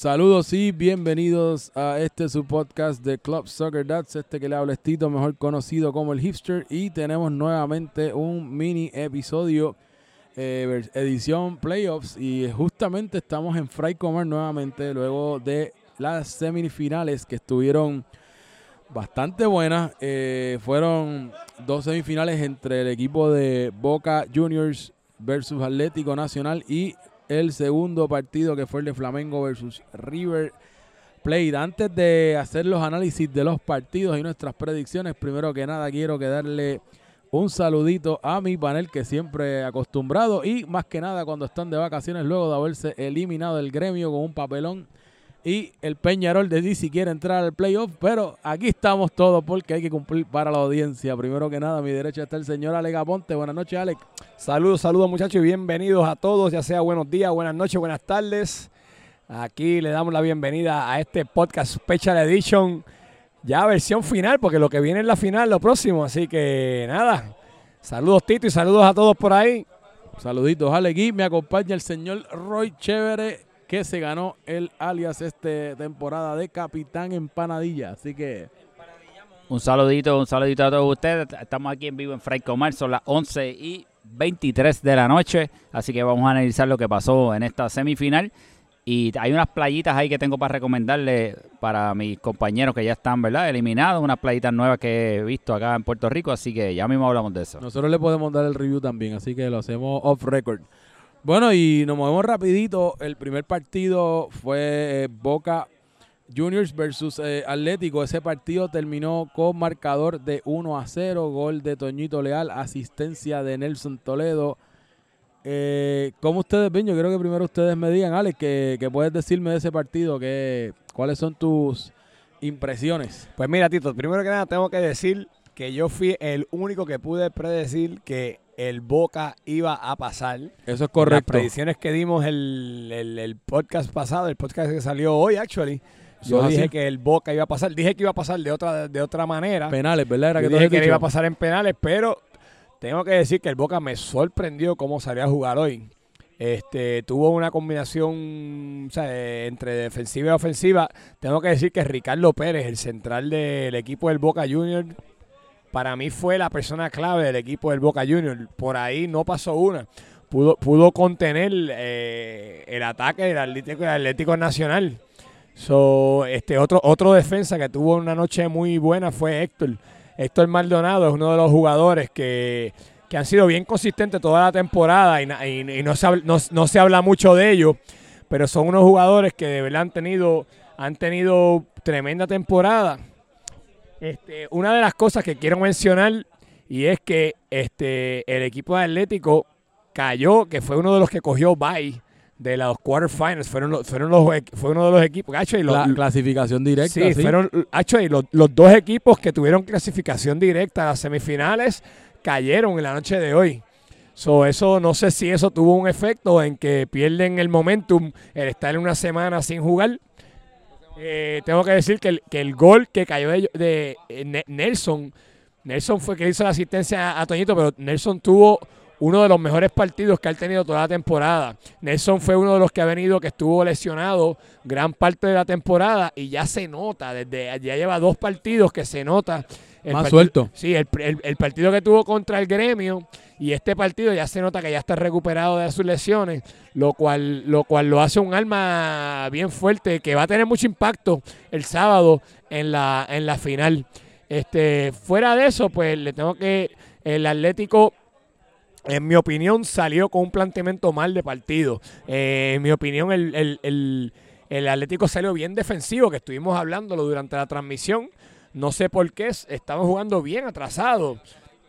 Saludos y bienvenidos a este su podcast de Club Soccer Dats, este que le habla Estito, mejor conocido como el Hipster, y tenemos nuevamente un mini episodio, eh, edición Playoffs, y justamente estamos en Fray Comer nuevamente, luego de las semifinales que estuvieron bastante buenas. Eh, fueron dos semifinales entre el equipo de Boca Juniors versus Atlético Nacional y el segundo partido que fue el de Flamengo versus River Plate. Antes de hacer los análisis de los partidos y nuestras predicciones, primero que nada quiero que darle un saludito a mi panel que siempre acostumbrado y más que nada cuando están de vacaciones luego de haberse eliminado del gremio con un papelón y el Peñarol de si quiere entrar al playoff, pero aquí estamos todos porque hay que cumplir para la audiencia. Primero que nada, a mi derecha está el señor Alex Aponte. Buenas noches, Alex. Saludos, saludos muchachos y bienvenidos a todos, ya sea buenos días, buenas noches, buenas tardes. Aquí le damos la bienvenida a este podcast Special Edition, ya versión final, porque lo que viene es la final, lo próximo. Así que nada, saludos Tito y saludos a todos por ahí. Saluditos, Alex. Y me acompaña el señor Roy Chévere que se ganó el alias esta temporada de Capitán Empanadilla. Así que... Un saludito, un saludito a todos ustedes. Estamos aquí en vivo en Fray Comar, son las 11 y 23 de la noche, así que vamos a analizar lo que pasó en esta semifinal. Y hay unas playitas ahí que tengo para recomendarle para mis compañeros que ya están, ¿verdad? Eliminados, unas playitas nuevas que he visto acá en Puerto Rico, así que ya mismo hablamos de eso. Nosotros le podemos dar el review también, así que lo hacemos off record. Bueno, y nos movemos rapidito. El primer partido fue eh, Boca Juniors versus eh, Atlético. Ese partido terminó con marcador de 1 a 0, gol de Toñito Leal, asistencia de Nelson Toledo. Eh, ¿Cómo ustedes ven? Yo creo que primero ustedes me digan, Alex, que, puedes decirme de ese partido, que, cuáles son tus impresiones. Pues mira, Tito, primero que nada tengo que decir que yo fui el único que pude predecir que el Boca iba a pasar. Eso es correcto. Las predicciones que dimos el, el, podcast pasado, el podcast que salió hoy, actually. Yo dije que el Boca iba a pasar. Dije que iba a pasar de otra, de otra manera. Penales, ¿verdad? Era que dije que iba a pasar en penales, pero tengo que decir que el Boca me sorprendió cómo salía a jugar hoy. Este, tuvo una combinación entre defensiva y ofensiva. Tengo que decir que Ricardo Pérez, el central del equipo del Boca Juniors, para mí fue la persona clave del equipo del Boca Juniors. Por ahí no pasó una. Pudo, contener eh, el ataque del Atlético, Atlético Nacional. So, este otro, otro defensa que tuvo una noche muy buena fue Héctor. Héctor Maldonado es uno de los jugadores que, han sido bien consistentes toda la temporada y, no, se, no, se habla mucho de ellos, pero son unos jugadores que de verdad han tenido, han tenido tremenda temporada este, una de las cosas que quiero mencionar y es que este, el equipo de Atlético cayó, que fue uno de los que cogió bye de los quarterfinals, fueron, fueron los, fue uno de los equipos. la clasificación directa. Sí, fueron los, los, dos equipos que tuvieron clasificación directa a las semifinales cayeron en la noche de hoy. So, eso no sé si eso tuvo un efecto en que pierden el momentum el estar en una semana sin jugar eh, tengo que decir que el, que el gol que cayó de, eh, Nelson, Nelson fue que hizo la asistencia a, Toñito, pero Nelson tuvo uno de los mejores partidos que ha tenido toda la temporada. Nelson fue uno de los que ha venido, que estuvo lesionado gran parte de la temporada y ya se nota, desde ya lleva dos partidos que se nota. El Más suelto. Sí, el, el, partido que tuvo contra el gremio y este partido ya se nota que ya está recuperado de sus lesiones, lo cual, lo cual lo hace un alma bien fuerte que va a tener mucho impacto el sábado en la, en la final. Este, fuera de eso, pues le tengo que. El Atlético en mi opinión, salió con un planteamiento mal de partido. Eh, en mi opinión, el, el, el, Atlético salió bien defensivo, que estuvimos hablándolo durante la transmisión. No sé por qué, estaban jugando bien atrasados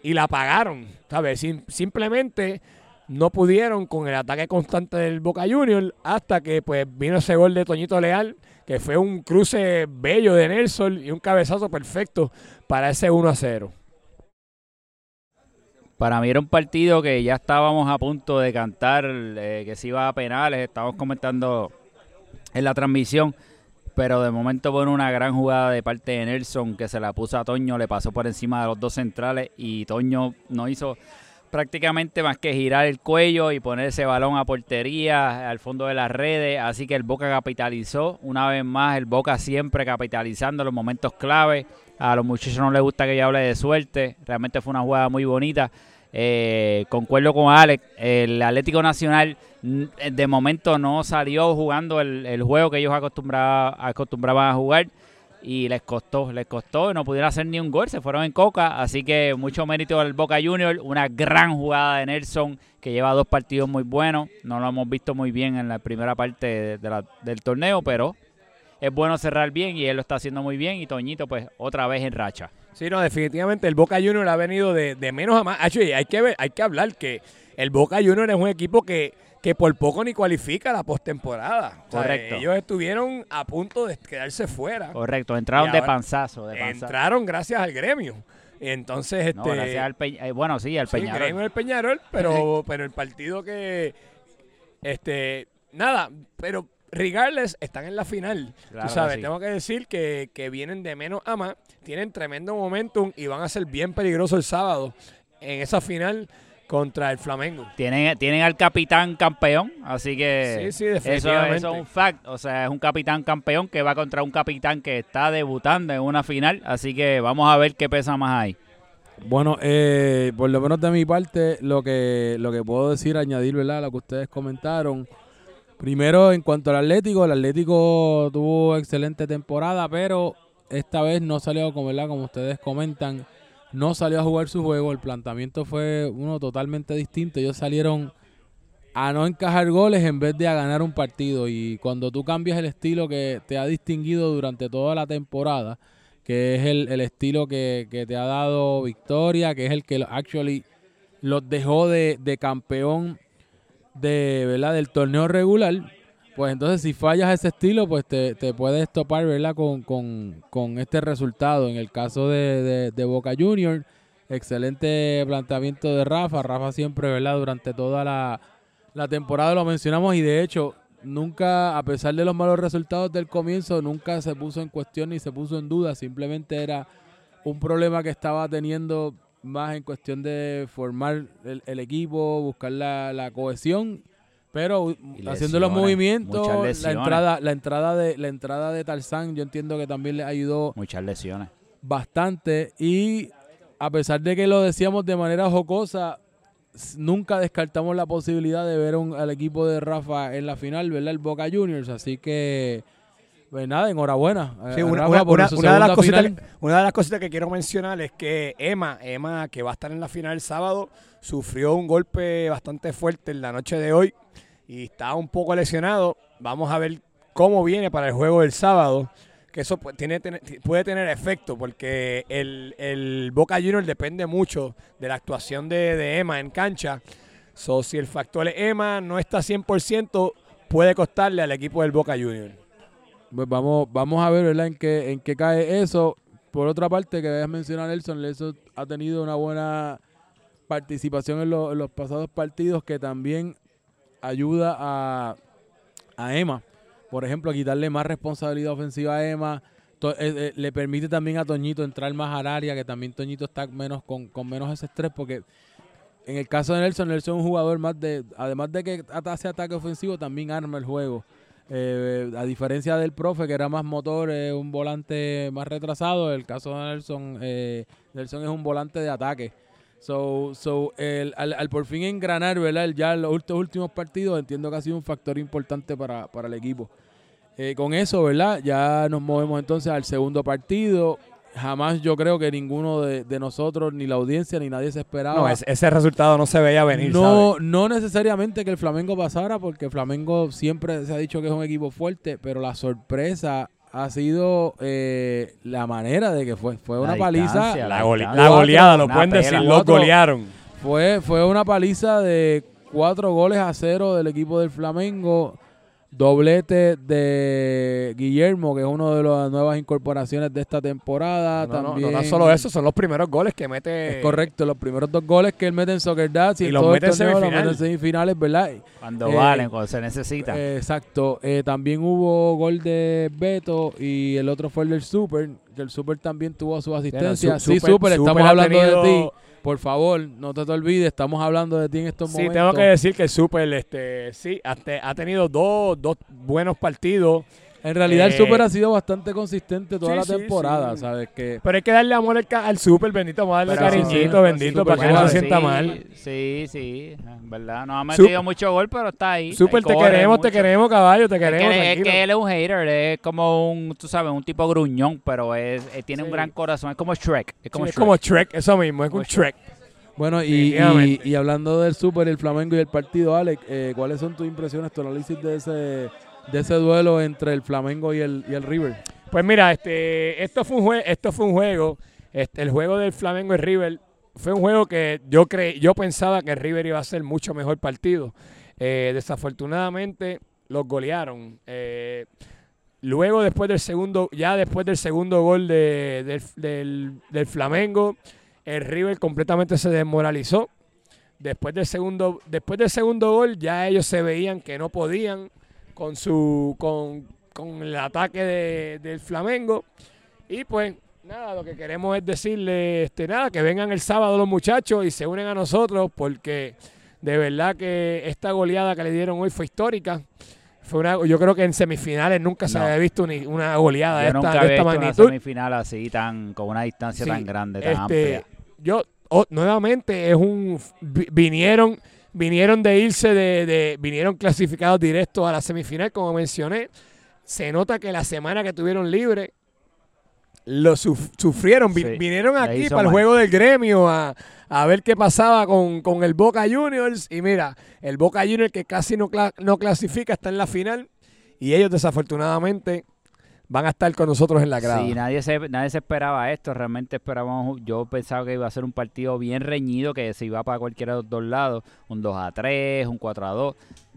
y la pagaron, ¿sabes? simplemente no pudieron con el ataque constante del Boca Junior hasta que pues vino ese gol de Toñito Leal, que fue un cruce bello de Nelson y un cabezazo perfecto para ese 1 a 0. Para mí era un partido que ya estábamos a punto de cantar, eh, que se iba a penales, estábamos comentando en la transmisión pero de momento pone una gran jugada de parte de Nelson que se la puso a Toño, le pasó por encima de los dos centrales y Toño no hizo prácticamente más que girar el cuello y poner ese balón a portería al fondo de las redes. Así que el Boca capitalizó una vez más. El Boca siempre capitalizando los momentos clave. A los muchachos no les gusta que yo hable de suerte. Realmente fue una jugada muy bonita. Eh, concuerdo con Alex. El Atlético Nacional mm, de momento no salió jugando el, el juego que ellos acostumbraban, acostumbraban a jugar y les costó, les costó, no pudieron hacer ni un gol, se fueron en coca, así que mucho mérito al Boca Junior, una gran jugada de Nelson que lleva dos partidos muy buenos, no lo hemos visto muy bien en la primera parte del torneo, pero es bueno cerrar bien y él lo está haciendo muy bien y Toñito pues otra vez en racha. Sí, no, definitivamente el Boca Junior ha venido de, de menos a más. hay que ver, hay que hablar que el Boca Junior es un equipo que que por poco ni cualifica la postemporada. Correcto. ellos estuvieron a punto de quedarse fuera. Correcto, entraron de panzazo, de Entraron gracias al gremio. Entonces, este. gracias al eh, bueno, sí, al sí, Peñarol. gremio del Peñarol, pero, pero el partido que. Este. Nada, pero regardless, están en la final. Tú sabes, tengo que decir que, que vienen de menos a más, tienen tremendo momentum y van a ser bien peligrosos el sábado en esa final contra el Flamengo. Tienen, tienen al capitán campeón, así que sí, sí, eso, es un fact, o sea, es un capitán campeón que va contra un capitán que está debutando en una final, así que vamos a ver qué pesa más ahí. Bueno, eh, por lo menos de mi parte, lo que, lo que puedo decir, añadir, ¿verdad? Lo que ustedes comentaron. Primero, en cuanto al Atlético, el Atlético tuvo excelente temporada, pero esta vez no salió, como, ¿verdad? como ustedes comentan, no salió a jugar su juego, el planteamiento fue uno totalmente distinto. Ellos salieron a no encajar goles en vez de a ganar un partido. Y cuando tú cambias el estilo que te ha distinguido durante toda la temporada, que es el, estilo que, te ha dado victoria, que es el que actually los dejó de, de campeón de, ¿verdad? del torneo regular, pues entonces si fallas ese estilo, pues te, te puedes topar, ¿verdad? Con, con, este resultado. En el caso de, Boca Junior, excelente planteamiento de Rafa. Rafa siempre, ¿verdad? Durante toda la, la temporada lo mencionamos y de hecho nunca, a pesar de los malos resultados del comienzo, nunca se puso en cuestión ni se puso en duda. Simplemente era un problema que estaba teniendo más en cuestión de formar el, equipo, buscar la, la cohesión pero haciendo los movimientos, la entrada, la entrada de la entrada de Tarzán, yo entiendo que también le ayudó muchas lesiones. Bastante y a pesar de que lo decíamos de manera jocosa, nunca descartamos la posibilidad de ver al equipo de Rafa en la final, ¿verdad? El Boca Juniors, así que pues nada, enhorabuena. una, de las cositas, una de las cositas que quiero mencionar es que Emma, Emma, que va a estar en la final el sábado, sufrió un golpe bastante fuerte en la noche de hoy y está un poco lesionado. Vamos a ver cómo viene para el juego del sábado. Que eso puede tener efecto porque el, Boca Junior depende mucho de la actuación de, Emma en cancha. So, si el factor Emma no está 100%, puede costarle al equipo del Boca Junior. Pues vamos, vamos a ver ¿verdad? En, qué, en qué cae eso. Por otra parte, que debes mencionar, Nelson, Nelson ha tenido una buena participación en, los pasados partidos que también ayuda a, a Emma, por ejemplo, a quitarle más responsabilidad ofensiva a Emma. Eh, eh, le permite también a Toñito entrar más al área, que también Toñito está menos con, con menos ese estrés, porque en el caso de Nelson, Nelson es un jugador más de, además de que hace ataque ofensivo, también arma el juego. Eh, a diferencia del profe, que era más motor, un volante más retrasado, el caso de Nelson, Nelson es un volante de ataque. So, so el, al, por fin engranar, ¿verdad? Ya los últimos partidos entiendo que ha sido un factor importante para, para el equipo. Eh, con eso, ¿verdad? Ya nos movemos entonces al segundo partido. Jamás yo creo que ninguno de, nosotros, ni la audiencia, ni nadie se esperaba. No, ese, resultado no se veía venir. No, no necesariamente que el Flamengo pasara, porque Flamengo siempre se ha dicho que es un equipo fuerte, pero la sorpresa ha sido eh, la manera de que fue. Fue una paliza. La, goleada, lo pueden decir, lo golearon. Fue, fue una paliza de cuatro goles a cero del equipo del Flamengo doblete de Guillermo, que es uno de las nuevas incorporaciones de esta temporada. No, También, no, solo eso, son los primeros goles que mete. Es correcto, los primeros dos goles que él mete en Soccer Dats y, y los mete en semifinales. semifinales, ¿verdad? Cuando valen, cuando se necesita. exacto. Eh, también hubo gol de Beto y el otro fue el del Super, que el Super también tuvo su asistencia. Su- sí, Super- Super, estamos Super hablando de ti. Por favor, no te, te olvides, estamos hablando de ti en estos Sí, momentos. tengo que decir que el Super, este, sí, ha, te- ha tenido dos, dos buenos partidos. En realidad el Eh, Super ha sido bastante consistente toda sí, la temporada, sí. ¿sabes? Que Pero hay que darle amor al, ca- al Super, bendito, vamos a darle Pero cariñito, sí, bendito, para que no se sienta sí, mal. Sí, sí, en verdad. No ha Sup- metido mucho gol, pero está ahí. Super, te queremos, te queremos, caballo, te Es que, queremos, es que él es un hater, es como un, tú sabes, un tipo gruñón, pero es, eh, tiene Sí. un gran corazón, es como Shrek. Es como Sí, es Shrek. como Shrek, eso mismo, es Como un Shrek. Bueno, y, y, y hablando del Super, el Flamengo y el partido, Alex, eh, ¿cuáles son tus impresiones, tu análisis de ese, de ese duelo entre el Flamengo y el, y el River? Pues mira, este, esto fue un juego, esto fue un juego, este, el juego del Flamengo y River fue un juego que yo cre yo pensaba que River iba a ser mucho mejor partido. Eh, desafortunadamente los golearon. Eh, luego después del segundo, ya después del segundo gol de- del, del- del Flamengo, el River completamente se desmoralizó. Después del segundo, después del segundo gol, ya ellos se veían que no podían con su con, con el ataque de- del Flamengo. Y pues nada, lo que queremos es decirle este nada, que vengan el sábado los muchachos y se unen a nosotros porque de verdad que esta goleada que le dieron hoy fue histórica. Fue una, yo creo que en semifinales nunca se No. había visto ni una goleada de Yo esta, nunca de esta visto una semifinal así, tan con una distancia Sí, tan grande, tan Este, amplia. yo oh, nuevamente es un vi- vinieron vinieron de irse de, de- vinieron clasificados directos a la semifinal como mencioné. Se nota que la semana que tuvieron libre lo suf- sufrieron. Sí, vinieron aquí para el mal. juego del gremio a, a ver qué pasaba con, con el Boca Juniors. Y mira el Boca Juniors que casi no, cla- no clasifica está en la final. Y ellos desafortunadamente van a estar con nosotros en la grada Sí, nadie se, nadie se esperaba esto. Realmente esperábamos, yo pensaba que iba a ser un partido bien reñido, que se iba para cualquiera de los dos lados. Un 2 a 3, un 4 a 2,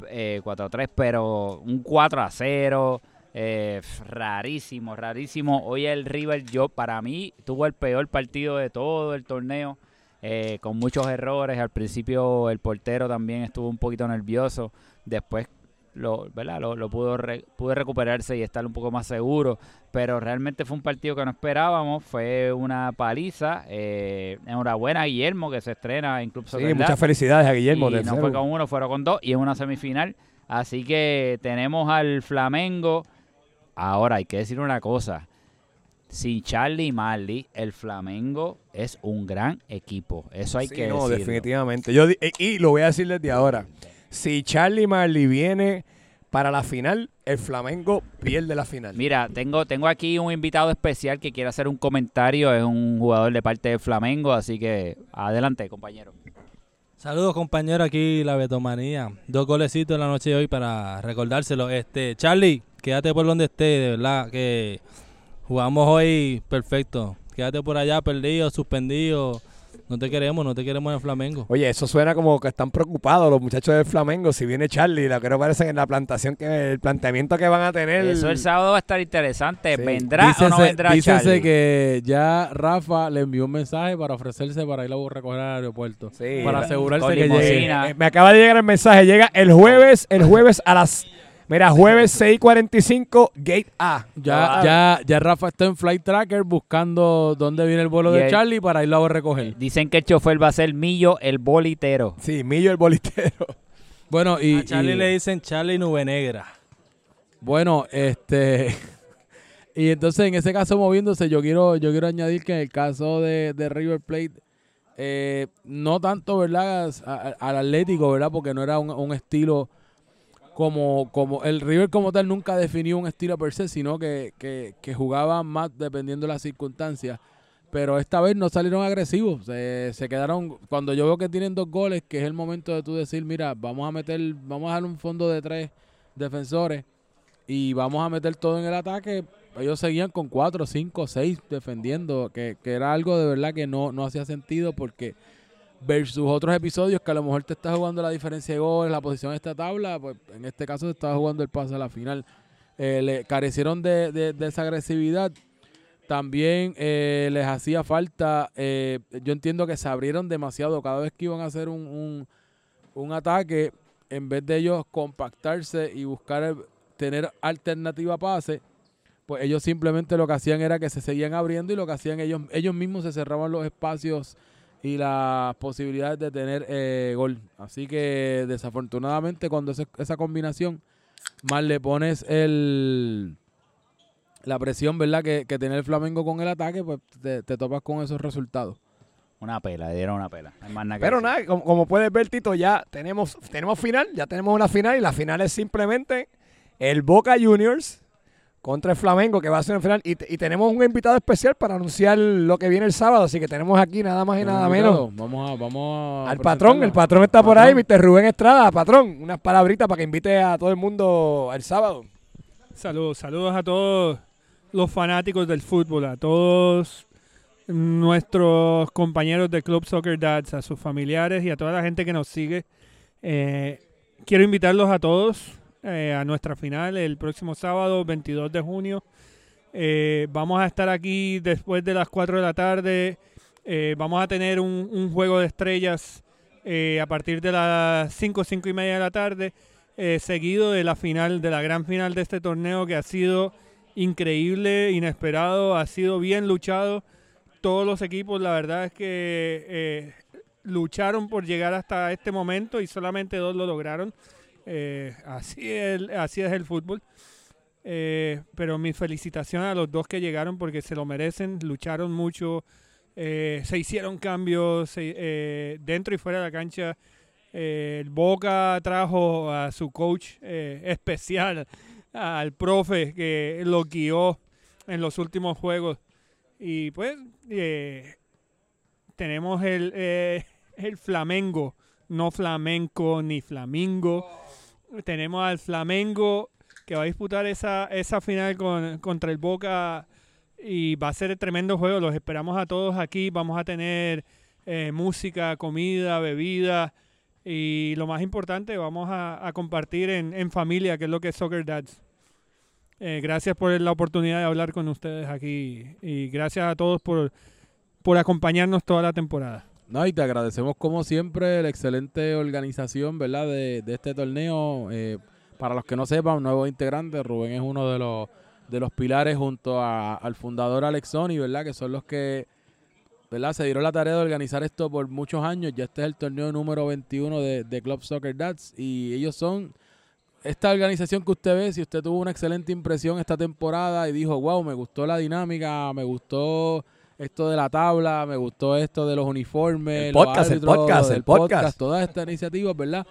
eh, 4 a 3, pero un 4 a 0. eh, rarísimo, rarísimo. Hoy el River, yo para mí, tuvo el peor partido de todo el torneo. eh, con muchos errores. Al principio el portero también estuvo un poquito nervioso. Después lo, ¿verdad? lo, lo pudo, re- pude recuperarse y estar un poco más seguro. Pero realmente fue un partido que no esperábamos. Fue una paliza. Eh, enhorabuena a Guillermo que se estrena en Club Sí, Soccer muchas Dad. felicidades a Guillermo Y no fue con uno, fueron con dos y es una semifinal. Así que tenemos al Flamengo. Ahora hay que decir una cosa. Sin Charlie y Marley, el Flamengo es un gran equipo. Eso hay Sí, que no, decirlo. definitivamente. Yo eh, y lo voy a decir desde ahora. Si Charlie Marley viene para la final, el Flamengo pierde la final. Mira, tengo, tengo aquí un invitado especial que quiere hacer un comentario. Es un jugador de parte del Flamengo, así que adelante, compañero. Saludos compañeros, aquí la Betomanía. Dos golecitos en la noche de hoy para recordárselo. Este, Charlie, quédate por donde esté, de verdad que jugamos hoy perfecto. Quédate por allá perdido, suspendido. No te queremos, no te queremos en el Flamengo. Oye, eso suena como que están preocupados los muchachos del Flamengo si viene Charlie. Lo que no parece que en la plantación, que el planteamiento que van a tener. Eso el sábado va a estar interesante. Sí. ¿Vendrá o no vendrá dícese Charlie? que ya Rafa le envió un mensaje para ofrecerse para ir a recoger al aeropuerto. Sí, para asegurarse que llegue. Eh, me acaba de llegar el mensaje. Llega el jueves, el jueves a las. Mira, jueves 6:45, Gate A. Ya, ya, ya Rafa está en Flight Tracker buscando dónde viene el vuelo Y de el- Charlie para irlo a recoger. Dicen que el chofer va a ser Millo, el bolitero. Sí, Millo el bolitero. Bueno, y, a Charlie y- le dicen Charlie Nube Negra. bueno, este y entonces en ese caso moviéndose, yo quiero, yo quiero añadir que en el caso de, de River Plate, eh, no tanto, ¿verdad? a- a- al Atlético, ¿verdad? Porque no era un, un estilo como, como el River como tal nunca definió un estilo per se, sino que, que, jugaban más dependiendo de las circunstancias. Pero esta vez no salieron agresivos. Se, se quedaron. Cuando yo veo que tienen dos goles, que es el momento de tú decir, mira, vamos a meter, vamos a dar un fondo de tres defensores y vamos a meter todo en el ataque. Ellos seguían con cuatro, cinco, seis defendiendo, que, que era algo de verdad que no, no hacía sentido porque versus otros episodios que a lo mejor te está jugando la diferencia de goles, la posición de esta tabla, pues en este caso se estaba jugando el pase a la final. Eh, le carecieron de, de- esa agresividad. También eh, les hacía falta, eh, yo entiendo que se abrieron demasiado cada vez que iban a hacer un, un, ataque, en vez de ellos compactarse y buscar tener alternativa pase, pues ellos simplemente lo que hacían era que se seguían abriendo y lo que hacían ellos, ellos mismos se cerraban los espacios y las posibilidades de tener eh, gol. Así que desafortunadamente cuando ese- esa combinación más le pones el la presión, ¿verdad? Que, que tiene el Flamengo con el ataque, pues te, te topas con esos resultados. Una pela, le dieron una pela. No hay más nada que Pero decir. nada, como, como puedes ver, Tito, ya tenemos, tenemos final, ya tenemos una final y la final es simplemente el Boca Juniors contra el Flamengo, que va a ser una final. Y, y tenemos un invitado especial para anunciar lo que viene el sábado, así que tenemos aquí nada más y nada menos Vamos a, vamos a al patrón. El patrón está por ahí. Mr. Rubén Estrada. Patrón, unas palabritas para que invite a todo el mundo el sábado. Saludos, saludos a todos los fanáticos del fútbol, a todos nuestros compañeros de Club Soccer Dads, a sus familiares y a toda la gente que nos sigue. Eh, quiero invitarlos a todos eh, a nuestra final el próximo sábado, 22 de junio. Eh, vamos a estar aquí después de las 4 de la tarde. Eh, vamos a tener un, un juego de estrellas a partir de las 5, 5 y media de la tarde seguido de la final, de la gran final de este torneo que ha sido increíble, inesperado, ha sido bien luchado. Todos los equipos, la verdad es que lucharon por llegar hasta este momento y solamente dos lo lograron. Eh, así, es, así es el fútbol. Eh, pero mi felicitación a los dos que llegaron porque se lo merecen, lucharon mucho, eh, se hicieron cambios dentro y fuera de la cancha. El Boca trajo a su coach especial, al profe que lo guió en los últimos juegos. Y pues tenemos el, el Flamengo, no flamenco ni flamingo. Tenemos al Flamengo que va a disputar esa, esa final con- contra el Boca y va a ser tremendo juego. Los esperamos a todos aquí. Vamos a tener eh, música, comida, bebida. Y lo más importante, vamos a, compartir en, en familia, que es lo que es Soccer Dads. Eh, gracias por la oportunidad de hablar con ustedes aquí y gracias a todos por, por acompañarnos toda la temporada. No, y te agradecemos como siempre la excelente organización, ¿verdad? De, de este torneo. Eh, para los que no sepan, nuevo integrante, Rubén es uno de los de los pilares junto a- al fundador Alexoni, ¿verdad? Que son los que, ¿verdad? Se dieron la tarea de organizar esto por muchos años. Ya este es el torneo número 21 de, de Club Soccer Dads y ellos son esta organización que usted ve, si usted tuvo una excelente impresión esta temporada y dijo, wow, me gustó la dinámica, me gustó esto de la tabla, me gustó esto de los uniformes, El los podcast, el podcast, el podcast. todas estas iniciativas, ¿verdad?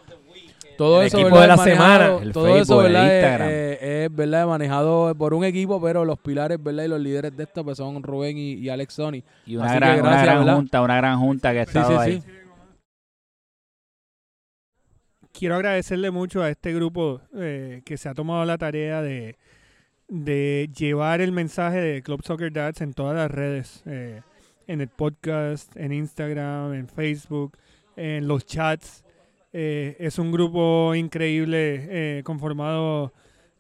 Todo El eso, equipo ¿verdad? de la manejado- semana, el todo Facebook, eso, el ¿verdad? Es- Instagram. Es, es, ¿verdad? manejado por un equipo, pero los pilares, ¿verdad? Y los líderes de esto pues son Rubén y, y Alex Sony. Y una Así que gran, junta, una gran junta que ha Sí, estado sí, ahí. sí. quiero agradecerle mucho a este grupo eh, que se ha tomado la tarea de, de llevar el mensaje de Club Soccer Dads en todas las redes, eh, en el podcast, en Instagram, en Facebook, en los chats. Eh, es un grupo increíble eh, conformado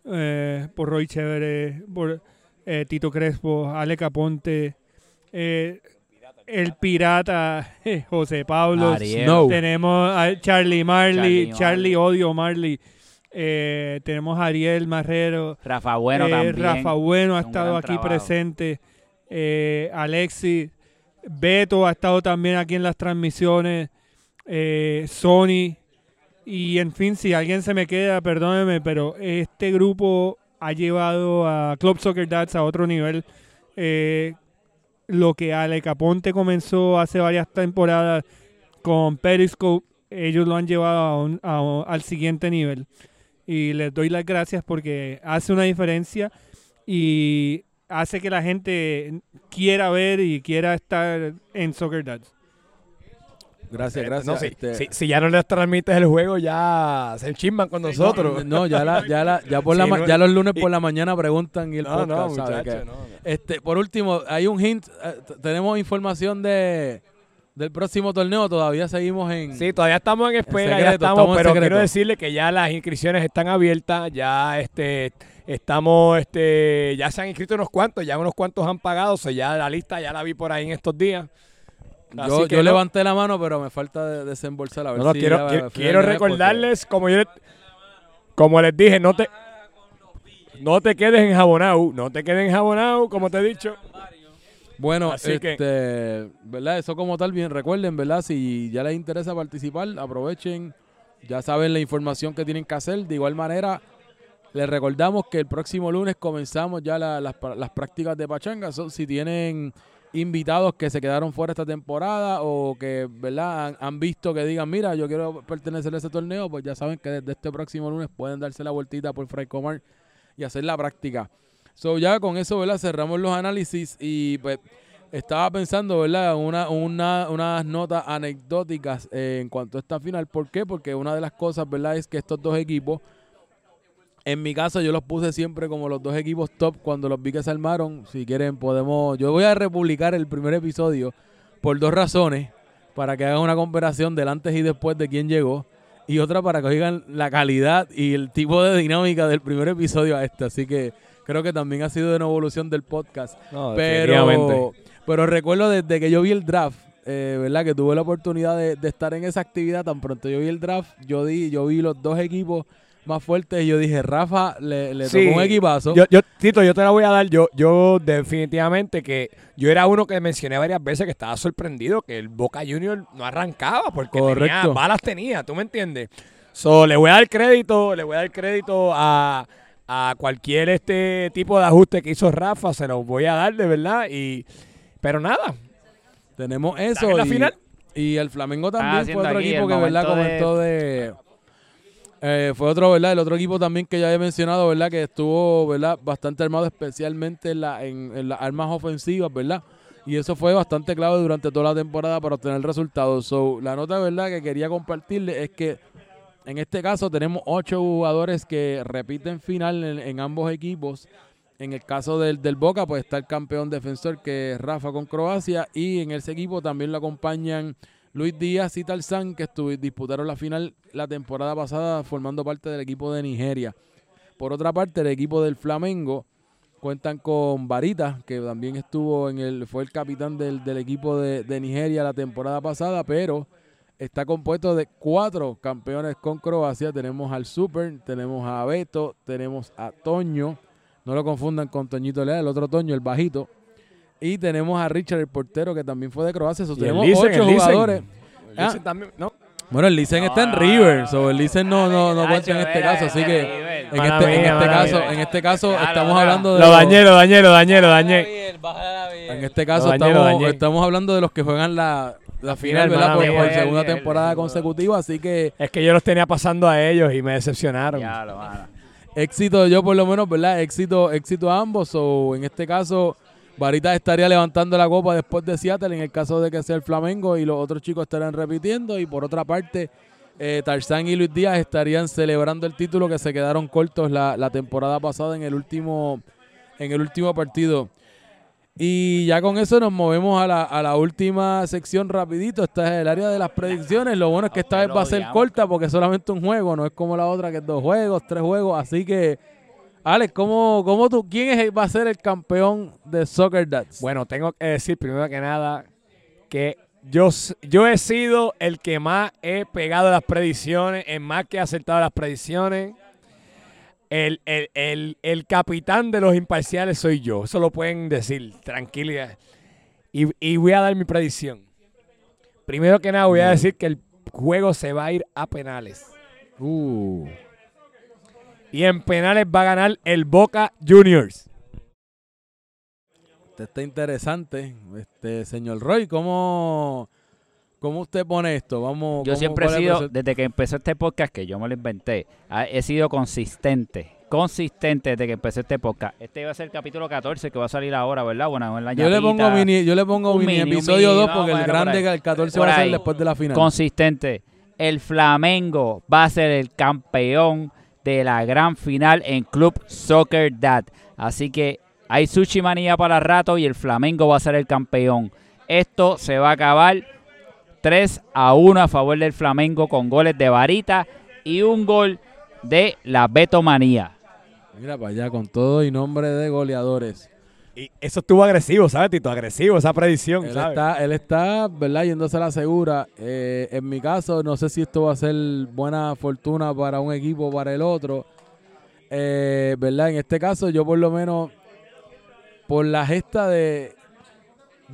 eh, por Roy Chévere, por eh, Tito Crespo, Ale Caponte, eh, el pirata José Pablo, Ariel. Tenemos a Charlie Marley, Charlie. Odio Marley. Eh, tenemos a Ariel Marrero. Rafa Bueno eh, también. Rafa Bueno ha Un estado aquí trabajo. presente. Eh, Alexis. Beto ha estado también aquí en las transmisiones. Eh, Sony. Y en fin, si alguien se me queda, perdóneme, pero este grupo ha llevado a Club Soccer Dads a otro nivel. Eh, lo que Ale Caponte comenzó hace varias temporadas con Periscope, ellos lo han llevado a un- a un- al siguiente nivel. Y les doy las gracias porque hace una diferencia y hace que la gente quiera ver y quiera estar en Soccer Dads. Gracias, gracias. no, si, Este, si- si ya no les transmites el juego, ya se enchisman con nosotros. No, ya, la, ya, la, ya, por la Sí, ma- no, ya los lunes por la mañana preguntan y el podcast. Este, por último, hay un hint. eh, tenemos información de del próximo torneo. Todavía seguimos en. Sí, todavía estamos en espera, secreto, ya estamos pero secreto. quiero decirle que ya las inscripciones están abiertas, ya este estamos este ya se han inscrito unos cuantos, ya unos cuantos han pagado, o sea, ya la lista ya la vi por ahí en estos días. Así yo que yo no- levanté la mano, pero me falta de- desembolsar. A ver No, no, si quiero, quiero, porque- recordarles, como yo como les dije, no te no te quedes enjabonado, no te quedes enjabonado, como te he dicho. Bueno, Así que- este, ¿verdad? Eso como tal, bien, recuerden, ¿verdad? Si ya les interesa participar, aprovechen, ya saben la información que tienen que hacer. De igual manera, les recordamos que el próximo lunes comenzamos ya la- las, las prácticas de pachanga. So, si tienen invitados que se quedaron fuera esta temporada o que, ¿verdad? Han, han visto que digan, mira, yo quiero pertenecer a ese torneo, pues ya saben que desde este próximo lunes pueden darse la vueltita por Fray Comar y hacer la práctica. So, ya con eso, ¿verdad? Cerramos los análisis y pues estaba pensando, ¿verdad? Una, una, unas notas anecdóticas eh, en cuanto a esta final. ¿Por qué? Porque una de las cosas, ¿verdad? Es que estos dos equipos, en mi caso yo los puse siempre como los dos equipos top cuando los vi que se armaron. Si quieren podemos, yo voy a republicar el primer episodio por dos razones, para que hagan una comparación del antes y después de quién llegó. Y otra para que oigan la calidad y el tipo de dinámica del primer episodio a este. Así que creo que también ha sido una evolución del podcast. No, Pero, pero recuerdo desde que yo vi el draft, eh, ¿verdad? Que tuve la oportunidad de, de estar en esa actividad. Tan pronto yo vi el draft, yo di, yo vi los dos equipos más fuertes y yo dije, Rafa le, le Sí. tocó un equipazo. Yo, yo, Tito, yo te la voy a dar. Yo, yo definitivamente que yo era uno que mencioné varias veces que estaba sorprendido que el Boca Junior no arrancaba porque tenía, Correcto. balas tenía, ¿tú me entiendes? So, le voy a dar crédito, le voy a dar crédito a, a cualquier este tipo de ajuste que hizo Rafa, se los voy a dar de verdad y pero nada, Tenemos eso. en la y, final. y el Flamengo también fue otro aquí equipo que, ¿verdad? de- Comentó de... eh, fue otro, ¿verdad? El otro equipo también que ya he mencionado, ¿verdad? Que estuvo, ¿verdad? Bastante armado, especialmente en, la, en, en las armas ofensivas, ¿verdad? Y eso fue bastante clave durante toda la temporada para obtener resultados. So, la nota, ¿verdad? Que quería compartirle es que en este caso tenemos ocho jugadores que repiten final en, ambos equipos. En el caso del, del Boca, pues está el campeón defensor que es Rafa con Croacia. Y en ese equipo también lo acompañan Luis Díaz y Tarzán, que disputaron la final la temporada pasada formando parte del equipo de Nigeria. Por otra parte, el equipo del Flamengo cuentan con Varita, que también estuvo en el, fue el capitán del, del equipo de, de Nigeria la temporada pasada, pero está compuesto de cuatro campeones con Croacia. Tenemos al Super, tenemos a Beto, tenemos a Toño, no lo confundan con Toñito Leal, el otro Toño, el bajito. Y tenemos a Richard, el portero, que también fue de Croacia. So, tenemos Licen, ocho el jugadores. El Ah. Licen también, ¿no? Bueno, el Licen está en No, River, so el Licen no, no, no cuenta en este caso, así que en este, en este caso, mía. en este caso Claro, estamos hablando de Lo los- dañé, lo dañé, lo dañé, lo dañé. en este caso Lo dañé, lo estamos, dañé. estamos hablando de los que juegan la, la final, final, ¿verdad? Por, por segunda temporada consecutiva, así que Es que yo los tenía pasando a ellos y me decepcionaron. Ya lo éxito yo por lo menos, ¿verdad? Éxito, éxito a ambos, o en este caso Varita estaría levantando la copa después de Seattle en el caso de que sea el Flamengo y los otros chicos estarían repitiendo y por otra parte eh, Tarzán y Luis Díaz estarían celebrando el título que se quedaron cortos la, la temporada pasada en el último en el último partido. Y ya con eso nos movemos a la, a la última sección rapidito. Esta es el área de las predicciones. Lo bueno es que esta vez va a ser corta porque es solamente un juego, no es como la otra que es dos juegos, tres juegos. Así que, Alex, ¿cómo, cómo tú, ¿quién es, va a ser el campeón de Soccer Dads? Bueno, tengo que decir primero que nada que yo, yo he sido el que más he pegado las predicciones, el más que ha acertado las predicciones. El, el, el, el capitán de los imparciales soy yo. Eso lo pueden decir, tranquilidad. Y, y voy a dar mi predicción. Primero que nada, voy a decir que el juego se va a ir a penales. Uh, Y en penales va a ganar el Boca Juniors. este está interesante. Este, señor Roy, ¿cómo, cómo usted pone esto? Vamos, Yo ¿cómo- siempre he sido, desde que empezó este podcast, que yo me lo inventé, he sido consistente. Consistente desde que empecé este podcast. Este va a ser el capítulo 14 que va a salir ahora, ¿verdad? Bueno, en la Yo le pongo mini, yo le pongo mini, episodio mini, 2 vamos porque el por grande que el 14 Por va a ser después de la final. consistente. El Flamengo va a ser el campeón de la gran final en Club Soccer Dad. Así que hay sushi manía para rato y el Flamengo va a ser el campeón. Esto se va a acabar 3 a 1 a favor del Flamengo con goles de Varita y un gol de la Beto Manía. Mira para allá, con todo y nombre de goleadores. Y eso estuvo agresivo, ¿sabes, Tito? Agresivo esa predicción, Él ¿sabes? está, él está, ¿verdad? Yéndose a la segura. Eh, en mi caso, no sé si esto va a ser buena fortuna para un equipo o para el otro. eh, ¿verdad? En este caso, yo por lo menos, por la gesta de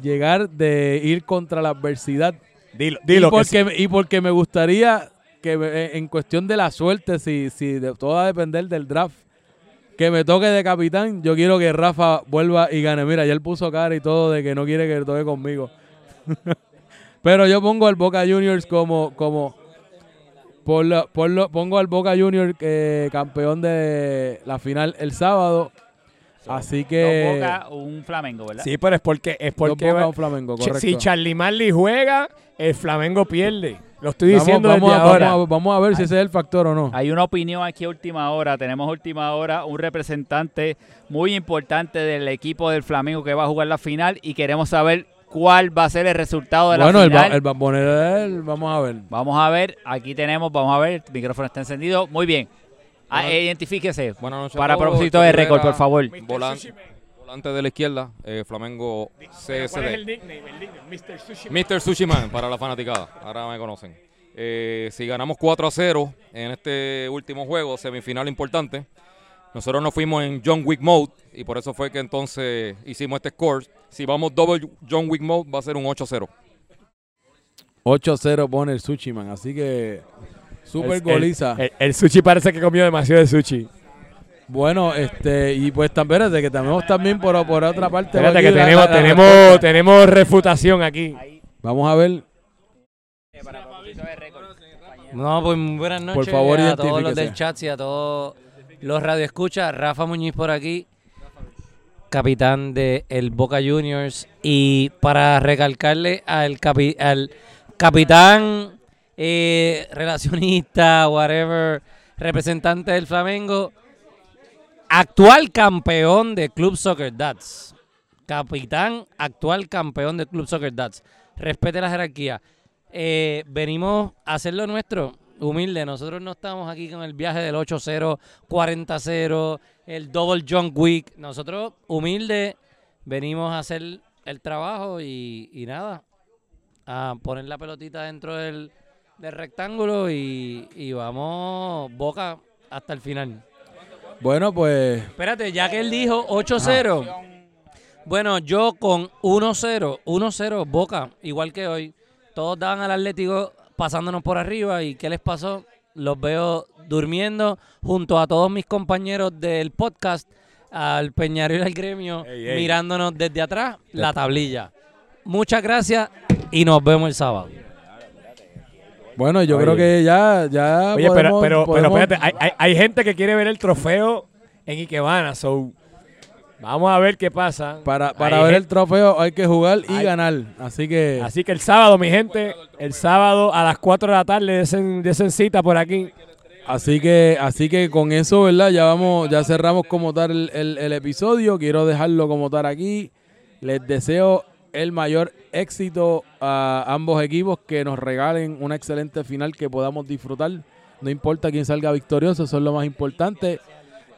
llegar, de ir contra la adversidad, Dilo, dilo. y, que sí. porque, y porque me gustaría que me- eh, en cuestión de la suerte, si, si de, todo va a depender del draft, que me toque de capitán, yo quiero que Rafa vuelva y gane. Mira, ya él puso cara y todo de que no quiere que toque conmigo. Pero yo pongo al Boca Juniors como, como por lo- por lo- pongo al Boca Juniors eh, campeón de la final el sábado. Así que Boca, un Flamengo, ¿verdad? Sí, pero es porque es porque Boca, un Flamengo, correcto. si Charlie Marley juega, el Flamengo pierde. Lo estoy diciendo vamos, desde ahora. vamos a- vamos a ver si ese es el factor o no. Hay una opinión aquí a última hora. Tenemos a última hora un representante muy importante del equipo del Flamengo que va a jugar la final y queremos saber cuál va a ser el resultado de Bueno, la el, final. el bambonero de él, vamos a ver. Vamos a ver, aquí tenemos, vamos a ver, el micrófono está encendido. Muy bien. Ah, Bueno. eh, identifíquese. Buenas noches. a Para propósito de récord, por favor. volan- volante de la izquierda, eh, Flamengo ¿Cuál es el CSD. nickname? El nickname, Mr. Sushi. Mr. Sushi Man para la fanaticada. Ahora me conocen. Eh, si ganamos 4 a 0 en este último juego, semifinal importante, nosotros nos fuimos en John Wick Mode y por eso fue que entonces hicimos este score. Si vamos double John Wick Mode, va a ser un 8 a 0. 8-0 pone el Sushi Man, así que super El- goliza. El, el sushi parece que comió demasiado de sushi. Bueno, este, y pues también, espérate, que tenemos también por, por otra parte. Espérate que tenemos, la- la tenemos, tenemos refutación aquí. Vamos a ver. No, pues muy buenas noches Por favor, a todos los del chat y a todos los radioescuchas. Rafa Muñiz por aquí, capitán de el Boca Juniors. Y para recalcarle al, capi- al capitán, eh, relacionista, whatever, representante del Flamengo, actual campeón de Club Soccer Dads. Capitán, actual campeón de Club Soccer Dads. Respete la jerarquía. Eh, venimos a hacer lo nuestro, humilde. Nosotros no estamos aquí con el viaje del 8-0, 40-0, el double John Wick. Nosotros, humilde, venimos a hacer el trabajo y, y nada, a poner la pelotita dentro del, del rectángulo y, y vamos boca hasta el final. Bueno, pues Espérate, ya que él dijo 8-0. Bueno, yo con 1-0, 1-0 Boca, igual que hoy. Todos daban al Atlético pasándonos por arriba y ¿qué les pasó? Los veo durmiendo junto a todos mis compañeros del podcast, al Peñarol y al gremio, Ey, ey. mirándonos desde atrás la tablilla. Muchas gracias y nos vemos el sábado. Bueno, yo Oye. creo que ya, ya Oye, pero, podemos- pero, pero podemos- espérate, hay, hay- hay gente que quiere ver el trofeo en Ikebana, so vamos a ver qué pasa. para, para Hay ver el trofeo hay que jugar y ganar. Así que Así que el sábado, mi gente, el sábado a las 4 de la tarde, desen, desen cita por aquí. Así que, así que con eso, ¿verdad? Ya vamos, ya cerramos como tal el, el- el episodio. Quiero dejarlo como tal aquí. Les deseo el mayor éxito a ambos equipos que nos regalen una excelente final que podamos disfrutar. No importa quién salga victorioso, eso es lo más importante.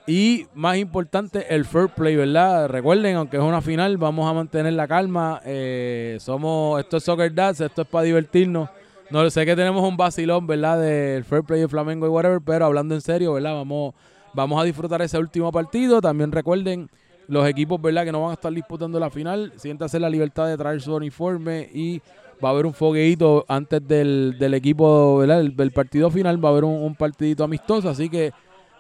Y más importante, el fair play, ¿verdad? Recuerden, aunque es una final, vamos a mantener la calma. Eh, somos, esto es Soccer Dads, esto es para divertirnos. No sé que tenemos un vacilón, ¿verdad? Del fair play de Flamengo y whatever, pero hablando en serio, ¿verdad? Vamos, vamos a disfrutar ese último partido. También recuerden los equipos, ¿verdad? Que no van a estar disputando la final. Siéntase la libertad de traer su uniforme y va a haber un fogueito antes del, del equipo, ¿verdad? El- del partido final va a haber un, un partidito amistoso, así que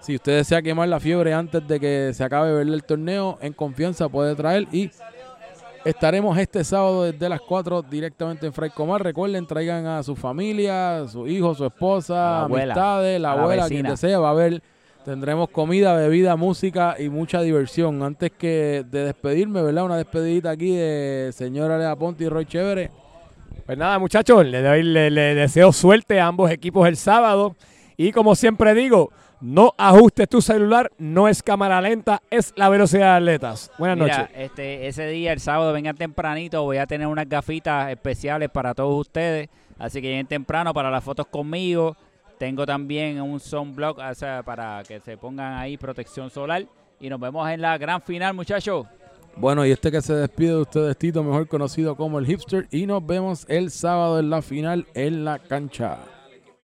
si usted desea quemar la fiebre antes de que se acabe ¿verdad? el torneo, en confianza puede traer y estaremos este sábado desde las 4 directamente en Fray Comar. Recuerden, traigan a su familia, su hijo, su esposa, la abuela, amistades, la abuela, quien desea, va a haber Tendremos comida, bebida, música y mucha diversión. Antes que de despedirme, ¿verdad? Una despedidita aquí de señora Lea Ponte y Roy Chévere. Pues nada, muchachos, le, doy, le, le deseo suerte a ambos equipos el sábado. Y como siempre digo, no ajustes tu celular, no es cámara lenta, es la velocidad de atletas. Buenas Mira, noches. este, ese día, el sábado, vengan tempranito, voy a tener unas gafitas especiales para todos ustedes. Así que lleguen temprano para las fotos conmigo. Tengo también un sunblock o sea, para que se pongan ahí protección solar. Y nos vemos en la gran final, muchachos. Bueno, y este que se despide de ustedes, Tito, mejor conocido como el hipster. Y nos vemos el sábado en la final en la cancha.